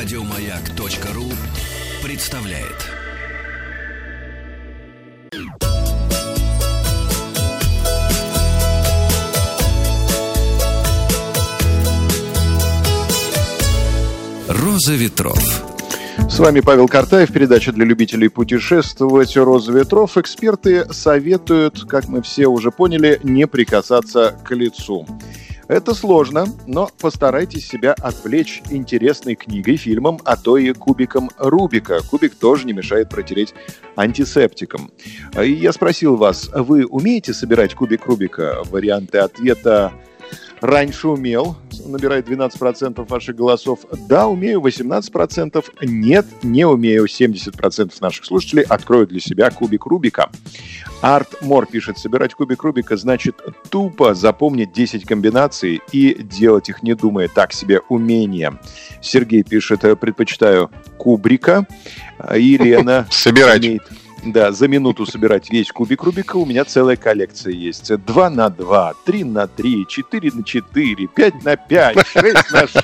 Радиомаяк.ру представляет. Роза ветров. С вами Павел Картаев, передача для любителей путешествовать «Роза ветров». Эксперты советуют, как мы все уже поняли, не прикасаться к лицу. Это сложно, но постарайтесь себя отвлечь интересной книгой, фильмом, а то и кубиком Рубика. Кубик тоже не мешает протереть антисептиком. Я спросил вас, вы умеете собирать кубик Рубика? Варианты ответа раньше умел, набирает 12% ваших голосов. Да, умею 18%. Нет, не умею 70% наших слушателей. Откроют для себя кубик Рубика. Арт Мор пишет, собирать кубик Рубика значит тупо запомнить 10 комбинаций и делать их не думая. Так себе умение. Сергей пишет, предпочитаю кубрика. Елена собирать. Умеет да, за минуту собирать весь кубик Рубика у меня целая коллекция есть. 2 на 2, 3 на 3, 4 на 4, 5 на 5, 6 на 6.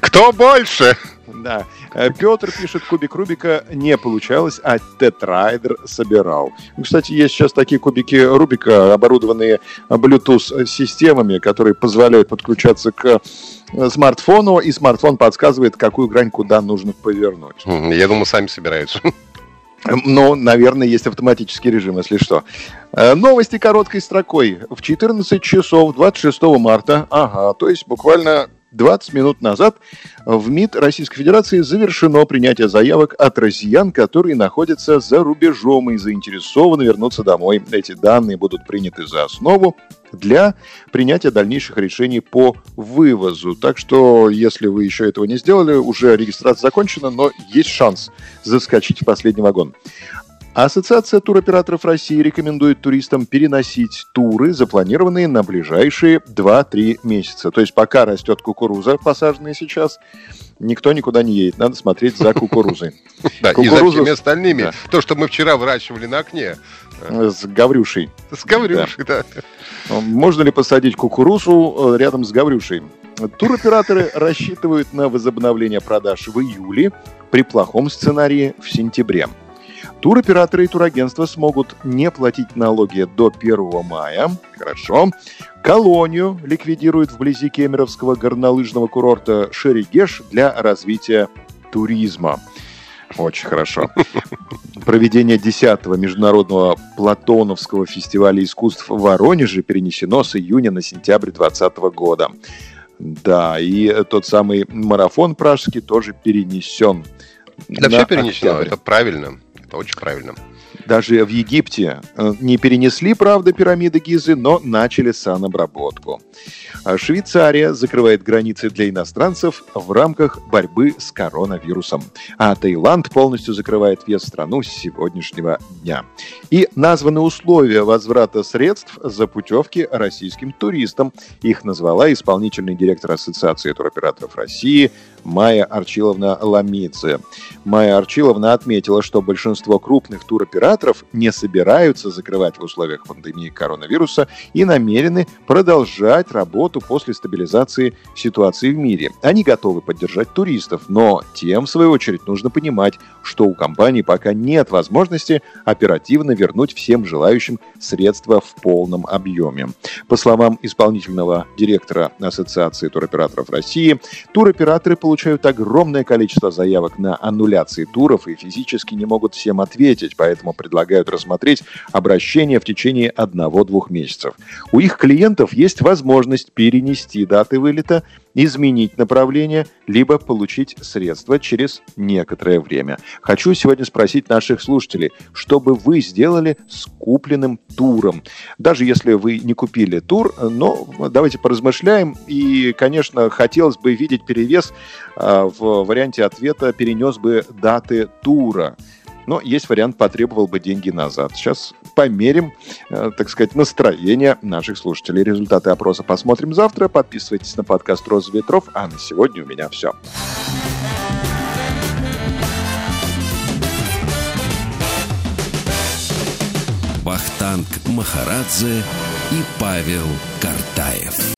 Кто больше? Да. Э, Петр пишет, кубик Рубика не получалось, а тетрайдер собирал. Кстати, есть сейчас такие кубики Рубика, оборудованные Bluetooth-системами, которые позволяют подключаться к э, смартфону, и смартфон подсказывает, какую грань куда нужно повернуть. Я думаю, сами собираются. Но, наверное, есть автоматический режим, если что. Э, новости короткой строкой. В 14 часов 26 марта, ага, то есть буквально 20 минут назад в МИД Российской Федерации завершено принятие заявок от россиян, которые находятся за рубежом и заинтересованы вернуться домой. Эти данные будут приняты за основу для принятия дальнейших решений по вывозу. Так что, если вы еще этого не сделали, уже регистрация закончена, но есть шанс заскочить в последний вагон. Ассоциация туроператоров России рекомендует туристам переносить туры, запланированные на ближайшие 2-3 месяца. То есть пока растет кукуруза, посаженная сейчас, никто никуда не едет. Надо смотреть за кукурузой. Да, и за всеми остальными. То, что мы вчера выращивали на окне. С Гаврюшей. С Гаврюшей, да. Можно ли посадить кукурузу э, рядом с Гаврюшей? Туроператоры рассчитывают на возобновление продаж в июле, при плохом сценарии в сентябре. Туроператоры и турагентства смогут не платить налоги до 1 мая. Хорошо. Колонию ликвидируют вблизи Кемеровского горнолыжного курорта Шерегеш для развития туризма. Очень хорошо. Проведение 10-го международного Платоновского фестиваля искусств в Воронеже перенесено с июня на сентябрь 2020 года. Да, и тот самый марафон пражский тоже перенесен. Да все перенесено, октябрь. это правильно. Это очень правильно. Даже в Египте э, не перенесли, правда, пирамиды Гизы, но начали санобработку. А Швейцария закрывает границы для иностранцев в рамках борьбы с коронавирусом. А Таиланд полностью закрывает въезд страну с сегодняшнего дня. И названы условия возврата средств за путевки российским туристам. Их назвала исполнительный директор Ассоциации туроператоров России Майя Арчиловна Ламидзе. Майя Арчиловна отметила, что большинство крупных туроператоров не собираются закрывать в условиях пандемии коронавируса и намерены продолжать работу после стабилизации ситуации в мире. Они готовы поддержать туристов, но тем, в свою очередь, нужно понимать, что у компании пока нет возможности оперативно вернуть всем желающим средства в полном объеме. По словам исполнительного директора Ассоциации туроператоров России, туроператоры получают огромное количество заявок на аннуляции туров и физически не могут всем ответить, поэтому предлагают рассмотреть обращение в течение одного-двух месяцев. У их клиентов есть возможность перенести даты вылета изменить направление, либо получить средства через некоторое время. Хочу сегодня спросить наших слушателей, что бы вы сделали с купленным туром? Даже если вы не купили тур, но давайте поразмышляем. И, конечно, хотелось бы видеть перевес в варианте ответа «перенес бы даты тура». Но есть вариант «потребовал бы деньги назад». Сейчас померим, э, так сказать, настроение наших слушателей. Результаты опроса посмотрим завтра. Подписывайтесь на подкаст «Роза ветров». А на сегодня у меня все. Вахтанг Махарадзе и Павел Картаев.